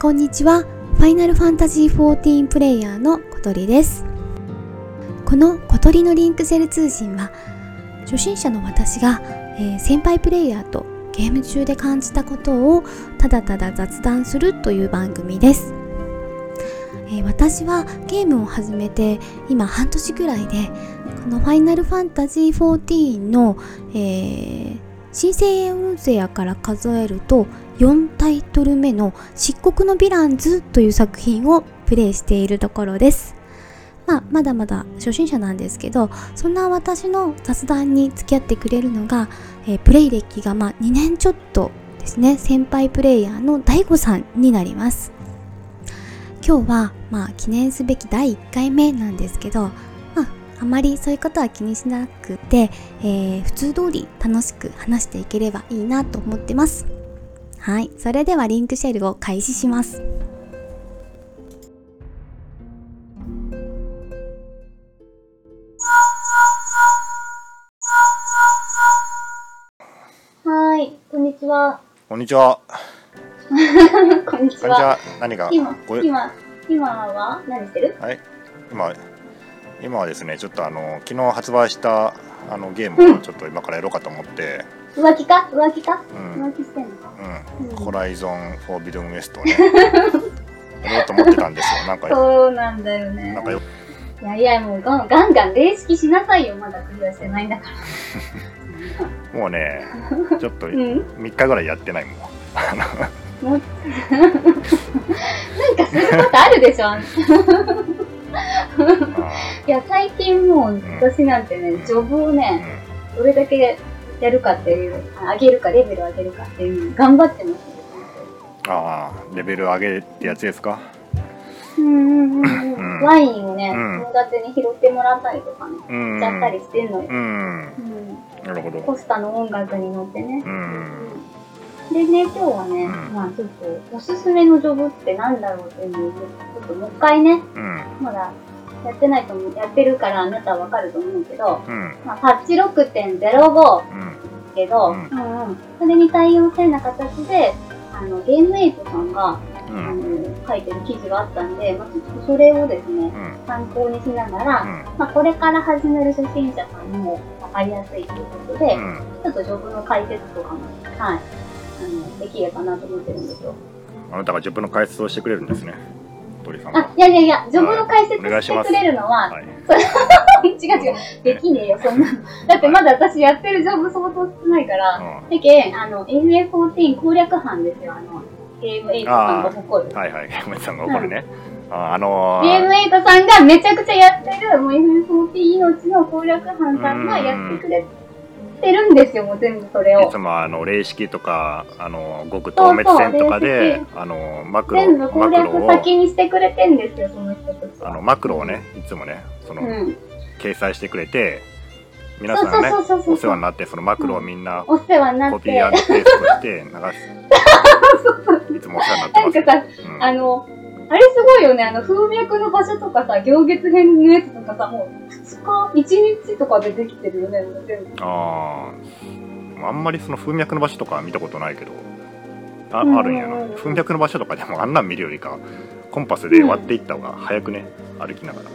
こんにちは。ファイナルファンタジー14プレイヤーの小鳥です。この小鳥のリンクセル通信は、初心者の私が、えー先輩プレイヤーとゲーム中で感じたことをただただ雑談するという番組です。えー私はゲームを始めて今半年ぐらいでこの「ファイナルファンタジー14」の、えー、新生エウゼアから数えると4タイトル目の「漆黒のヴィランズ」という作品をプレイしているところです。まあ、まだまだ初心者なんですけどそんな私の雑談に付き合ってくれるのが、えープレイ歴がま2年ちょっとですね先輩プレイヤーの DAIGO さんになります。今日はまあ記念すべき第1回目なんですけど、まあ、あまりそういうことは気にしなくて、えー普通通り楽しく話していければいいなと思ってます。はい、それではリンクシェルを開始します。はい、こんにちは。こんにちは。こんにちこんにちは。何が？今、ご今、今は何してる？はい。今今はですね、ちょっとあの昨日発売したあのゲームをちょっと今からやろうかと思って、浮気か？浮気か？うん、うん、浮気してんのか？うん。ホライゾンフォービドンウエストをね、やろうと思ってたんですよ。なんかそうなんだよね。なんかよいやいや、もうガンガンガン霊式しなさいよ。まだクリアしてないんだから。もうね、ちょっとうん。3日ぐらいやってないもん。あのもう。なんかすることあるでしょ？あいや、最近もう私なんてね、ジョブをーね、どれだけやるかっていう、あ上げるか、レベル上げるかっていうの頑張ってますうん、ああ、レベル上げってやつですか？うんうんうんんん。ワインをね、うん友達に拾ってもらったりとかね、うん。しちゃったりしてんのよ。うん。うん。なるほど。コスタの音楽に乗ってね。うん。でね、今日はね、うんまあちょっと、おすすめのジョブってなんだろうっていうのを、ちょっともう一回ね、うん。まだやってないと思う、やってるからあなたはわかると思うけど、うん。まあ、パッチ6.05うん。けど、ううんんうんそれに対応せな形で、あの、ゲームエイトさんが、うあのん。、書いてる記事があったんで、まあ、ちょっとそれをですね、うん。参考にしながら、うん。まあ、これから始める初心者さんにもわかりやすいということで、うん。ちょっとジョブの解説とかも、はい、あの、できればなと思ってるんですよ。あなたが自分の解説をしてくれるんですね。鳥さんあが。、いやいやいや、ジョブの解説してくれるのは、はい。違う違う、できねえよ、そんなの。だってまだ私やってるジョブ相当少ないから、うだけあの、FF14 攻略班ですよ、あの、ゲームエイトさんが誇る。ん。はいはい。山田さんが怒るね。ああのゲームエイトさんがめちゃくちゃやってる、もう FF14 命の攻略班さんがやってくれてるんですよ、もう全部それをいつ。もあの霊式とかあの極透滅戦とかであのマクロ全部攻略先にしてくれてんですよ、その人たちは。あのマクロをねいつもねその、うん。掲載してくれて皆さんがねそうそうそうそうお世話になってそのマクロをみんなお世話になって。コピーなペーストして流すいつもお世話になってますんかさ、うんあの、あれすごいよね、あの、風脈の場所とかさ、行月編のやつとかさ、もう2日、1日とかでできてるよね、全部。あー。あんまりその風脈の場所とかは見たことないけど。あ,、うんあるんやな。風脈の場所とかでもあんなん見るよりかコンパスで割っていった方が早くね？歩きながら。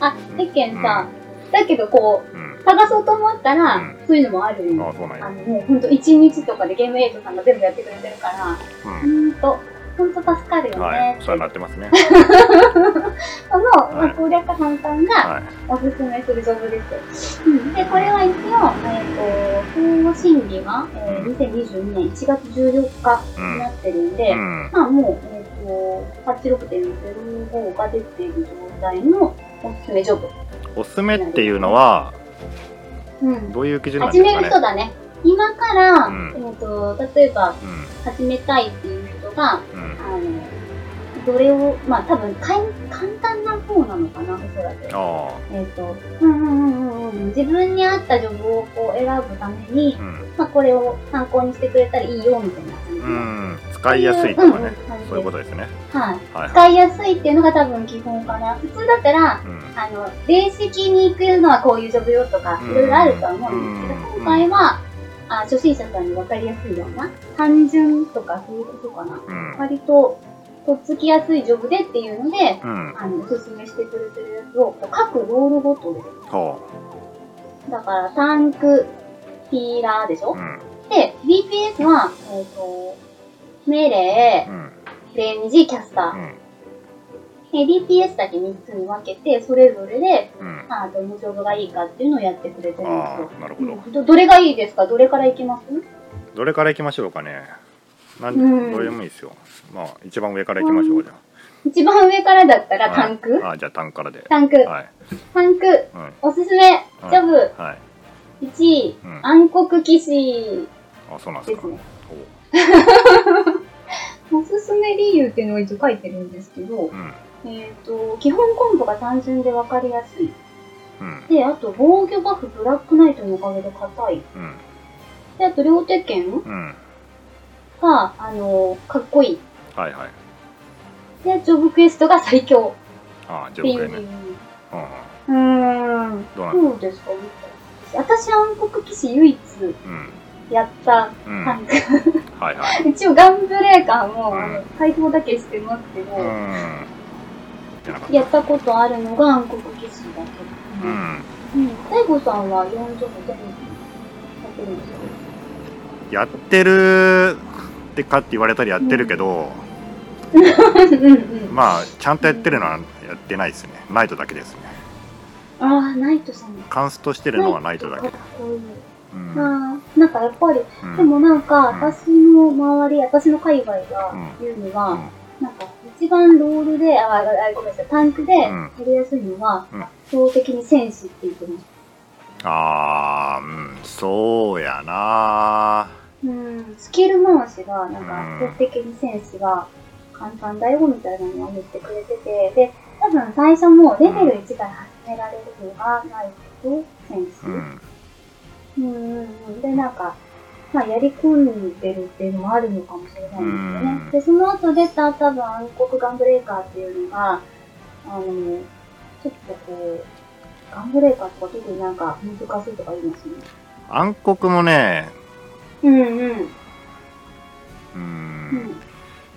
あ、世間さ、だけどこう、うん。探そうと思ったら、うん。そういうのもあるよ。ああそうなんや。あの、もうほんと1日とかでゲームエイトさんが全部やってくれてるから、ほうん。んと、ほんと助かるよね。はい、そうなってますね。その、まあ、はい攻略班さんがはい。おすすめするジョブです。うん、で、これは一応、えっ、と、法の審議が、えー、2022年1月14日うん。になってるんで、うん。まあもう、えっ、と、パッチ6.05が出ている状態のおすすめジョブ。おすすめっていうのは、うん。どういう基準なん始めですかね？る人だね。今から、うんえっ、と、例えば、うん。始めたいっていう人が、うん。あの、どれを、まあ多分かん簡単な方なのかな、おそらく。あえっ、と、うんうんうんうんうん、自分に合ったジョブをこう選ぶためにあ。、うん。まあこれを参考にしてくれたらいいよ、みたいな感じの。うん。使いやすいとかね。そういうことですね。はい。はい。使いやすいっていうのが多分基本かな。普通だったら、うん。あの、霊式に行くのはこういうジョブよとか、うんいろいろあるとは思うんですけど、うん今回は、あ初心者さんに分かりやすいような、単純とかそういうことかな。うん。割と、とっつきやすいジョブでっていうので、うんあの、おすすめしてくれてるやつを、各ロールごとで。ほだから、タンク、ヒーラーでしょ？ううんで、DPS は、えっ、と、メレー、うんレンジ、キャスター。うんで DPS だけ3つに分けて、それぞれで、うんまあ、どのジョブがいいかっていうのをやってくれてるんですあよ。あなるほど。うん。どどれがいいですか？どれからいきます？どれからいきましょうかね。なんうん。どれでもいいですよ。まあ一番上からいきましょうじゃ一番上からだったらあタンク、あじゃあタンからで。タンク、はい。タンク、うん。おすすめ、ジョブ、はい。1位、うん。暗黒騎士。あそうなんですすね。おおすすめ理由っていうのが一応書いてるんですけど、うん。えっ、と、基本コンボが単純で分かりやすい。うん。で、あと防御バフブラックナイトのおかげで硬い。うん。で、あと両手剣うん。が、あの、かっこいい。はいはい。で、ジョブクエストが最強。ああじっていう。ゃあ僕ねう。んうん。うーん。どうですか私暗黒騎士唯一うん。やったうん。タンク。はいはい。一応ガンブレーカーも、うん。あの解放だけしてますけど、やった。ことあるのが暗黒騎士だけ。ど。たうんうん。大悟さんは40も全部やってるんですよ。やってるってかって言われたらやってるけど、うんうん。まあちゃんとやってるのはやってないですねナイトだけですねああ、ナイトさん。カンストしてるのはナイトだけかっこいい。うんああ、なんかやっぱり、うんでもなんか、うん私の周り、私の界隈が言うには、うんなんか、一番ロールで、あ、ああごめんなさい、タンクでやんりやすいのは、うん標的に戦士って言ってます。ああうんそうやなうん、スキル回しが、なんかうん、標的に戦士が簡単だよみたいなのを言ってくれてて、で、多分最初もレベル1から始められるのがないと戦士。うんうんうんうん。で、なんか、まあ、やり込んでるっていうのもあるのかもしれないんですね。で、その後出た多分暗黒ガンブレーカーっていうのが、あの、ちょっとこう、ガンブレーカーとか特になんか難しいとか言いますね。暗黒もねうんうん。ううんん。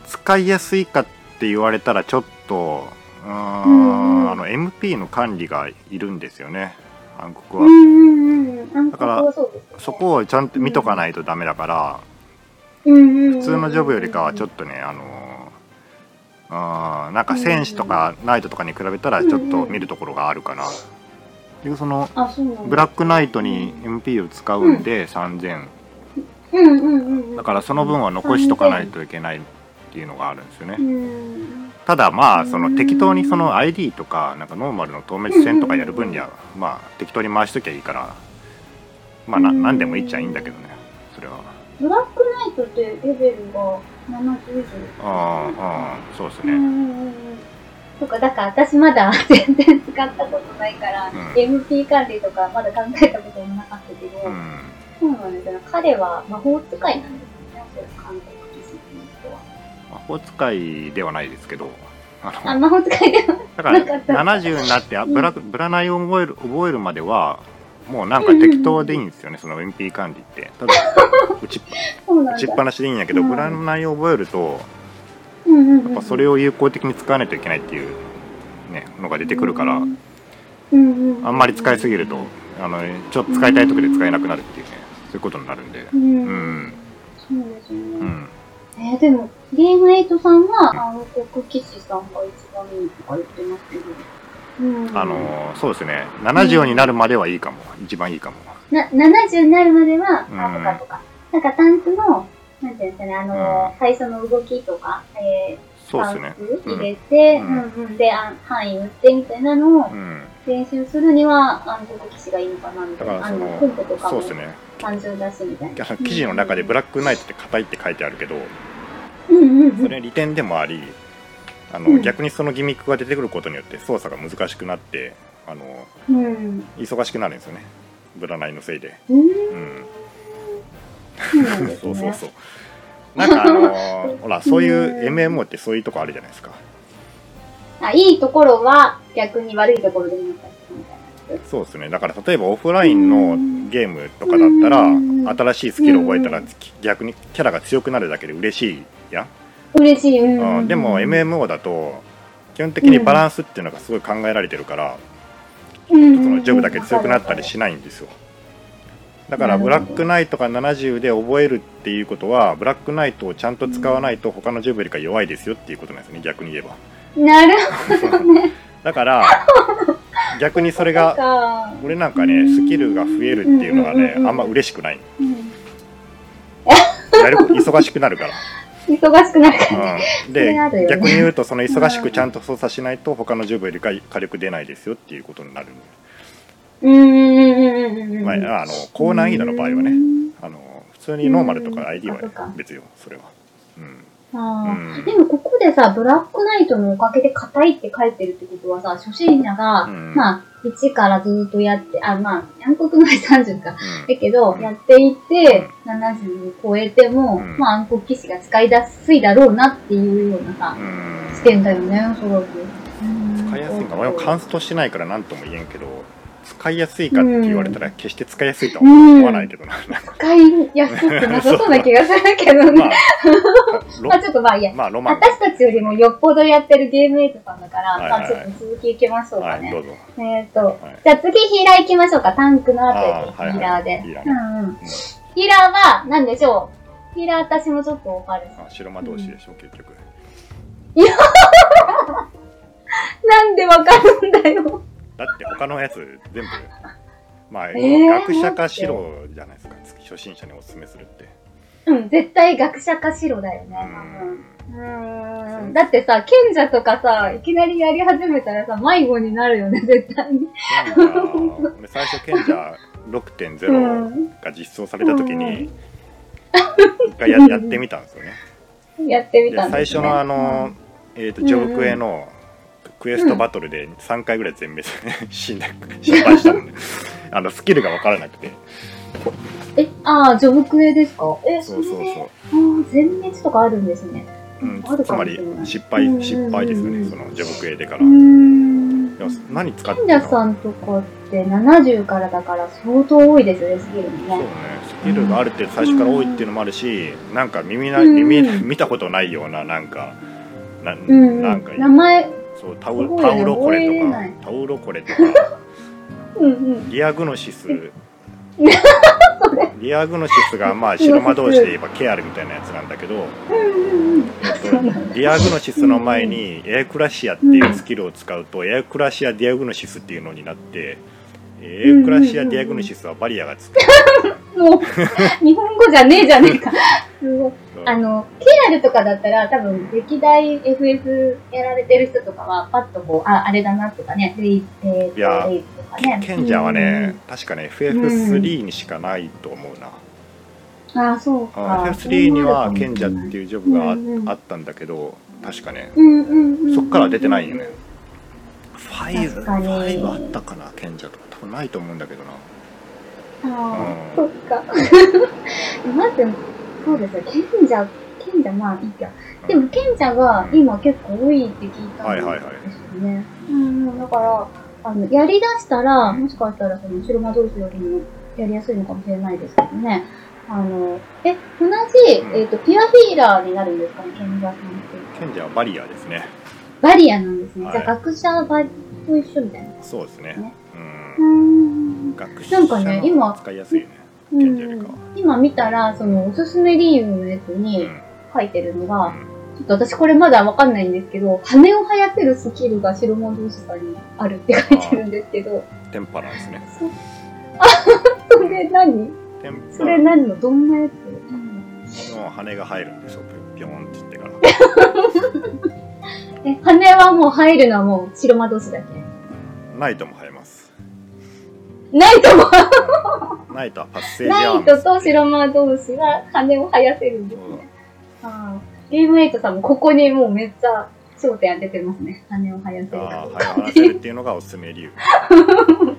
使いやすいかって言われたらちょっとんあの MP の管理がいるんですよね暗う黒は、んうんうん。暗黒はそこをちゃんと見とかないとダメだから、普通のジョブよりかはちょっと。とねあのあーなんか戦士とかナイトとかに比べたらちょっと見るところがあるかな。でその。ブラックナイトに MP を使うんで3000うんうんうんうん。だからその分は残しとかないといけないっていうのがあるんですよねうん。ただまあその適当にその ID とかなんかノーマルの透滅戦とかやる分にはまあ適当に回しときゃいいからまあな何でもいいっちゃいいんだけどねそれはブラックナイトってレベルが70以上。ああそうですねうんうんうんうん。そっか、だから私まだ全然使ったことないから、うん MP 管理とかまだ考えたこともなかったけど、うんそうなんですよね。彼は魔法使いなんですよね、韓国騎士っていう人は。魔法使いではないですけどああ、の魔法使いではだからなかった70になってあブラブラナイを覚える覚えるまではもうなんか適当でいいんですよねその MP 管理って。ただ打ちっぱなしでいいんやけど、うん。ブラナイを覚えるとやっぱそれを有効的に使わないといけないっていう、ね、のが出てくるから、うんうんうん、あんまり使いすぎるとあのちょっと使いたい時で使えなくなるっていうねそういうことになるんで。うん。そうですね。うん。えー、でも、ゲームエイトさんは、暗黒騎士さんが一番いいとか言ってますけど。うん、あのそうですね。70になるまではいいかも。一番いいかも。な、70になるまでは、うん。あ、とかとか。なんか、タンクの、なんていうんですかね、あのー、最初の動きとか、えー、そうですね。入れて、ううんん、うん、で、あ範囲打ってみたいなのをうん。練習するには、暗黒騎士がいいのかな、みたいな。だからそのコンポとかもそうですね。単純だし、みたいな。あの記事の中でブラックナイトって硬いって書いてあるけどうんうんうん。それ利点でもありあの、うん。逆にそのギミックが出てくることによって操作が難しくなってあのうん。忙しくなるんですよね。ブラナイのせいで。うん。うんね。そうそうそう。なんかあの ほらそういう MMO ってそういうとこあるじゃないですか。あ、いいところは逆に悪いところで。そうですね。だから例えばオフラインのゲームとかだったらうん。新しいスキルを覚えたら逆にキャラが強くなるだけで嬉しいやん嬉しい。うん。うん、でも MMO だと基本的にバランスっていうのがすごい考えられてるから、そのジョブだけ強くなったりしないんですよ。だからブラックナイトが70で覚えるっていうことはブラックナイトをちゃんと使わないと他のジョブよりか弱いですよっていうことなんですね逆に言えば。なる だから逆にそれほどがか。俺なんかねスキルが増えるっていうのがねあんま嬉しくない。うんやる忙しくなるから忙しくなるから。うん、そでね逆に言うとその忙しくちゃんと操作しないと他のジョブよりか火力出ないですよっていうことになるんで、うん。まあ、あの高難易度の場合はねあの普通にノーマルとか ID は別よそれは、うん、あうんーでもここでさ、ブラックナイトのおかげで硬いって書いてるってことはさ、初心者が、うん。まあ、1からずっとやって、あ、まあ、暗黒の30か。だけど、うん。やっていって、70を超えても、うん。まあ、暗黒騎士が使いやすいだろうなっていうようなさう、ん。視点だよね、おそらく。使いやすいか俺もカンストしてないから何とも言えんけど使いやすいかって言われたら決して使いやすいとは思わないけどな、使いやすくなさそうな気がするけどまね。あロまあ ちょっとまあいいや。まあロマン私たちよりもよっぽどやってるゲームエイトさんだから、はいはいはいまあちょっと続きいきましょうかね。はいどうぞえっ、と、はいじゃあ次ヒーラー行きましょうか。タンクの後でヒーラーで。ヒーラーは何でしょう？ヒーラー私もちょっとわかる。あ白魔同士でしょ、結局 なんでわかるんだよ。だって他のやつ全部まあ、えー学者か白じゃないですか。初心者におすすめするって。うん、絶対学者か白だよね。うん。だってさ、賢者とかさ、いきなりやり始めたらさ、迷子になるよね、絶対に。最初賢者う6.0ん。が実装された時うん。に一回ややってみたんですよね。やってみでたんです、ね、最初のあの、えー、とジョブクエのクエストバトルで3回ぐらい全滅。死んで失敗したもんね。あのスキルが分からなくて。え、ああ、ジョブクエですか？え、そうそうそう。全滅とかあるんですね。うんあるつまり失敗うん。うんうん失敗ですよね。そのジョブクエでから。何使って賢んさんとかって70からだから相当多いですよね、スキルもね。そうね。スキルがある程度最初から多いっていうのもあるしなんか耳なうん。耳見たことないようななんかなうん、なんか名前、そうタウすごいねタウロコレとかタウロコレとか うんうん。ディアグノシス ディアグノシスがまあ白魔導士で言えばケアルみたいなやつなんだけど。えっと、ディアグノシスの前にエウクラシアっていうスキルを使うとエウクラシアディアグノシスっていうのになってエウクラシアディアグノシスはバリアがつく もう、日本語じゃねえじゃねえか。すごい。あの、ケアルとかだったら多分歴代 FF やられてる人とかはパッとこう、あ、あれだなとかね、レイ、えーといやレイとかね。賢者はうん。ね、確かね FF3 にしかないと思うな、あ、そうか。FF3 には賢者っていうジョブがあ,、うんうんあったん。だけど確かね。うんうんうん。そっからは出てないよね。5, 確かに。5あったかな賢者とか。多分ないと思うんだけどな。ああ、うん。そっか。まず、そうですよ。賢者、賢者まあいいや。でも賢者が今結構多いって聞いたんはいはいはいですよね。うんうん、だから、あの、やり出したら、もしかしたらその白魔同士よりもやりやすいのかもしれないですけどね。あの、え、同じ、うんえっ、と、ピュアヒーラーになるんですかね、賢者さんって。賢者はバリアですねバリアなんですね。はいじゃあ、学者バリと一緒みたいな。そうですねねううんん。学者なんかね今の使いやすいねう賢者よりか。はん、今見たら、その、おすすめ理由のやつうにん。書いてるのが、うん。ちょっと私これまだわかんないんですけど、羽を生やせるスキルが白魔同士さんにあるって書いてるんですけど、テンパランですね。そそれ何？テンそパランれ何の？どんなやつ、の羽が入るんですよ。ピョンって言ってから。え、羽はもう入るのはもう白魔同士だけ？ナイトも生えますナイトも、ナイトはパッセージアームナイトと白魔同士が羽を生やせるんですね。あー。ゲームエイトさんもここにもうめっちゃ焦点当ててますね。羽を生やせる。がかどう羽をか離せるっていうのがおすすめ理由。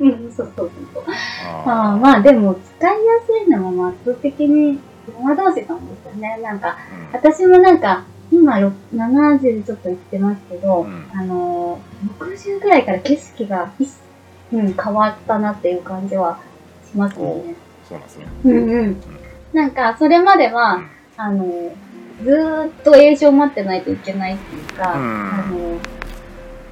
うん、そうそうそう。あああまあでも使いやすいのは圧倒的に山同士さんですよね。なんか、ー私もなんか、今ろ70ちょっと言ってますけど、うん。あのー、60ぐらいから景色がいっ、うん、変わったなっていう感じはしますよね。そうなんですね。うんうん。なんか、それまでは、うん。あのー、ずーっと栄唱待ってないといけないっていうか、うん。あの、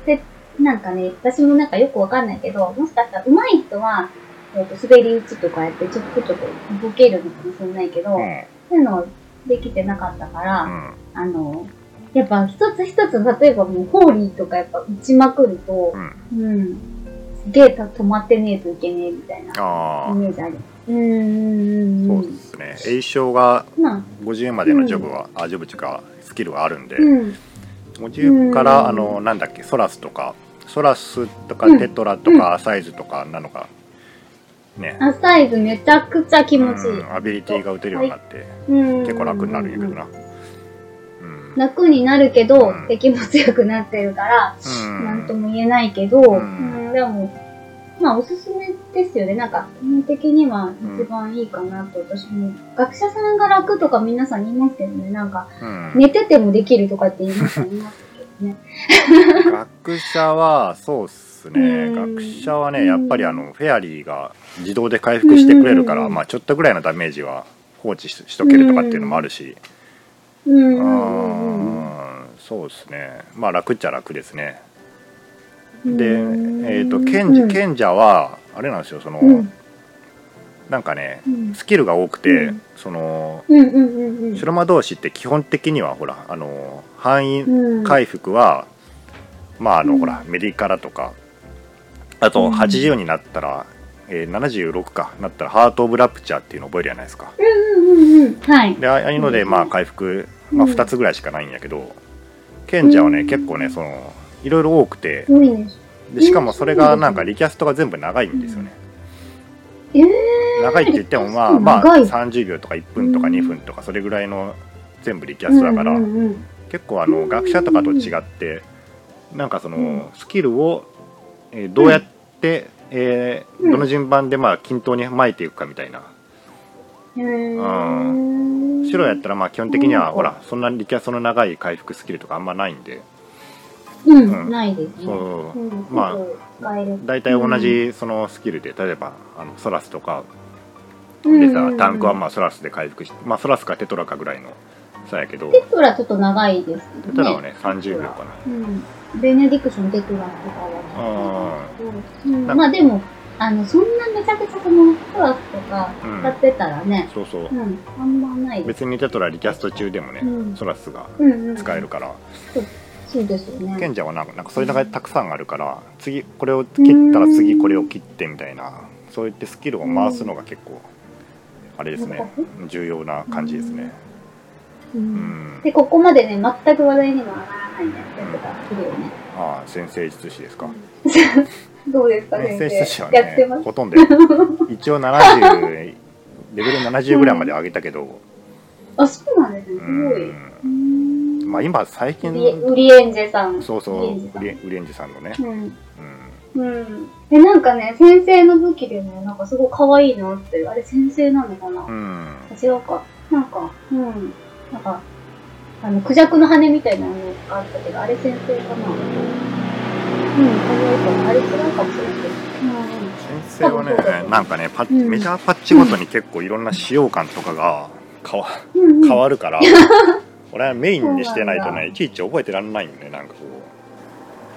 で、なんかね、私もなんかよくわかんないけど、もしかしたら上手い人は、えっと滑り打ちとかやってちょこちょこ動けるのかもしれないけど、うん。そういうのできてなかったから、うん。あの、やっぱ一つ一つ、例えばもうホーリーとかやっぱ打ちまくるとう、ん。うん、すげえた止まってねえといけねえみたいなイメージある。うんうんうん。そうですね。栄唱がまあ、50までのジョブは、あジョブっていうかスキルがあるんで、うん。50から、うん。あのなんだっけソラスとか。ソラスとかうん。テトラとかサイズとかなのがね、あ、サイズめちゃくちゃ気持ちいい。うん。アビリティが打てるようになって、うん。結構楽になるんやけどな。うん楽になるけど、うん敵も強くなってるから、うんなんとも言えないけど、んうん、でも、まあおすすめですよね。なんか、基本的には一番いいかなと私も。学者さんが楽とか皆さん言いますけどね。なんか、うん寝ててもできるとかって言いますけどね。学者はそうっすね、うん学者はねやっぱりあのフェアリーが自動で回復してくれるから、うんまあちょっとぐらいのダメージは放置ししとけるとかっていうのもあるし、うん。そうですね。まあ楽っちゃ楽ですね。で、えっ、と賢者賢者はあれなんですよその、うん。なんかねうん。スキルが多くて、うん。そのうんうんうんうん。白魔同士って基本的にはほらあの範囲うん。回復は、まああの、うん。ほらメディカラとかあとうん。80になったら、えー76か。なったらハート・オブ・ラプチャーっていうのを覚えるじゃないですか。はい。でああいうのでうんまあ回復、まあ、うん。2つぐらいしかないんやけど賢者はね、うん。結構ねそのいろいろ多くて。でしかもそれがなんかリキャストが全部長いんですよね、えー、長いって言ってもまあまあ長い。30秒とか1分とか2分とかそれぐらいの全部リキャストだから、結構あの学者とかと違ってなんかそのスキルを、えーどうやって、えーうん。どの順番でまあ均等に巻いていくかみたいな。へー。白やったらまあ基本的にはうん。ほらそんなリキャストの長い回復スキルとかあんまないんで。うん、うん。ないですね。そう。うん、まあ大体同じそのスキルで例えばあのソラスとかうん。でさタンクはまあソラスで回復してまあソラスかテトラかぐらいのさやけど。テトラちょっと長いですけどね。テトラはね30秒かな。うん。ベネディクションテトラとかは。まあでも、あの、そんなめちゃくちゃその、トラスとかうん。使ってたらね、そうそう。うん、あんまない。です。別にテトラリキャスト中でもねうんソラスがうんうん、使えるから。そう。ですよね。賢者はなんかなんかそれがたくさんあるから次これを切ったら次これを切ってみたいなそういってスキルを回すのが結構あれですね。重要な感じですね。ううん。んで、ここまでね、全く話題にも上がらないね、やつが来るよね。ああ先生術師ですか どうですか、先先生。生術師はやってます？ねほとんどや一応70レベル70ぐらいまで上げたけどあ、そうなんですね。うすごい。まあ今最近ウリエンジェさん。そうそうウリウリエンジさんのねうん。うんうん。で、なんかね、先生の武器でね、なんかすごい可愛いなって、あれ先生なのかな、うん違うか。なんか、うん。なんか、あの、クジャクの羽みたいなのがあったけど、あれ先生かな？うん、可愛いかも。あれ違うかもしれないけど。先生はねなんかねパッうんメジャーパッチごとに結構いろんな使用感とかが変わうん。うん、うん。変わるから 俺はメインにしてないとねいちいち覚えてらんないよねなんかこ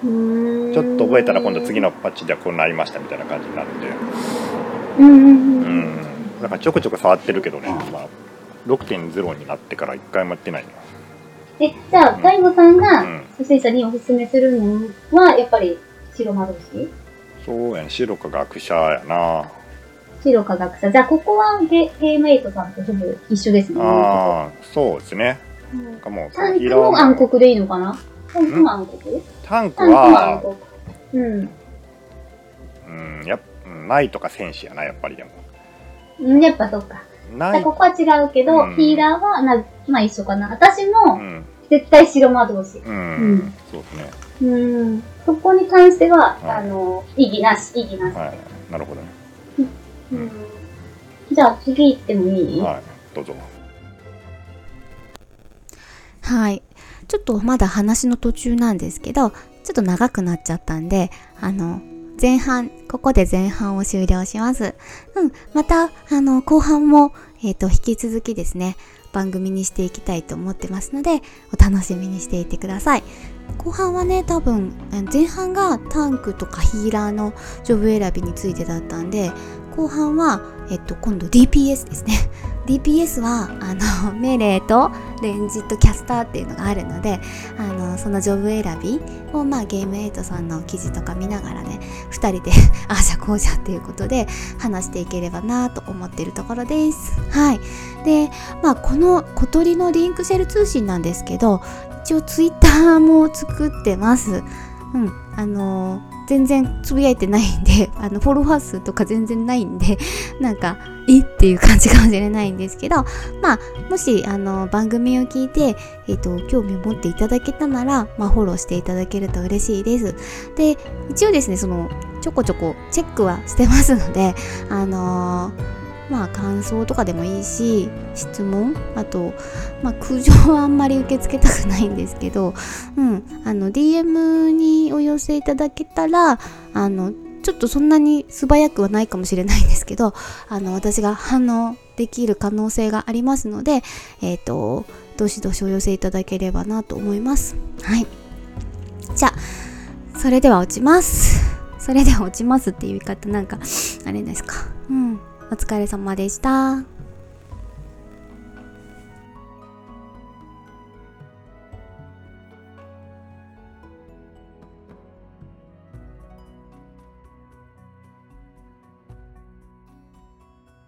うちょっと覚えたら今度次のパッチではこうなりましたみたいな感じになるんでうんうんううんん。だからちょこちょこ触ってるけどね、まあ、6.0になってから一回もやってないのえ、じゃあ、大悟さんがうん初心者におすすめするのは、やっぱり白魔導士？そうやね白か学者やな白か学者。じゃあ、ここはゲゲームエイトさんとほぼ一緒ですね。ああそうですねうんかもうタンクも暗黒でいいのかな？タンクも暗黒？タンクは、黒。うん。うん、やっうんナイとか戦士やなやっぱりでもうんやっぱそっか。じナイゃあここは違うけど、うん。ヒーラーはな、まあ一緒かな。私うもん。絶対白魔導士。うん、うん。そうですね。うん。そこに関しては、はい。あの、異議なし、異議なし。はい。なるほどね。うん。じゃあ次行ってもいい、はい。どうぞ。はい。ちょっとまだ話の途中なんですけど、ちょっと長くなっちゃったんで、あの、前半、ここで前半を終了します。うん。また、あの、後半も、えっ、と、引き続きですね、番組にしていきたいと思ってますのでお楽しみにしていてください後半はね多分前半がタンクとかヒーラーのジョブ選びについてだったんで後半は、えっと、今度 DPS ですね。DPS はあのメレーとレンジとキャスターっていうのがあるのであのそのジョブ選びを、まあ、ゲームエイトさんの記事とか見ながらね2人で ああじゃこうじゃっていうことで話していければなと思ってるところです。はい。でまあこの小鳥のリンクシェル通信なんですけど一応ツイッターも作ってます。うん。あのー全然つぶやいてないんで、あの、フォロワー数とか全然ないんで、なんか、えっていう感じかもしれないんですけど、まあ、もし、あの、番組を聞いて、えっ、ー、と、興味を持っていただけたなら、まあ、フォローしていただけると嬉しいです。で、一応ですね、その、ちょこちょこチェックはしてますので、あのーまあ感想とかでもいいし質問あとまあ苦情はあんまり受け付けたくないんですけど うんあの DM にお寄せいただけたらあのちょっとそんなに素早くはないかもしれないんですけど あの私が反応できる可能性がありますのでえっ、ー、とどしどしお寄せいただければなと思います。はい。じゃあそれでは落ちます。それでは落ちますっていう言い方なんかあれですか。うん。お疲れ様でした。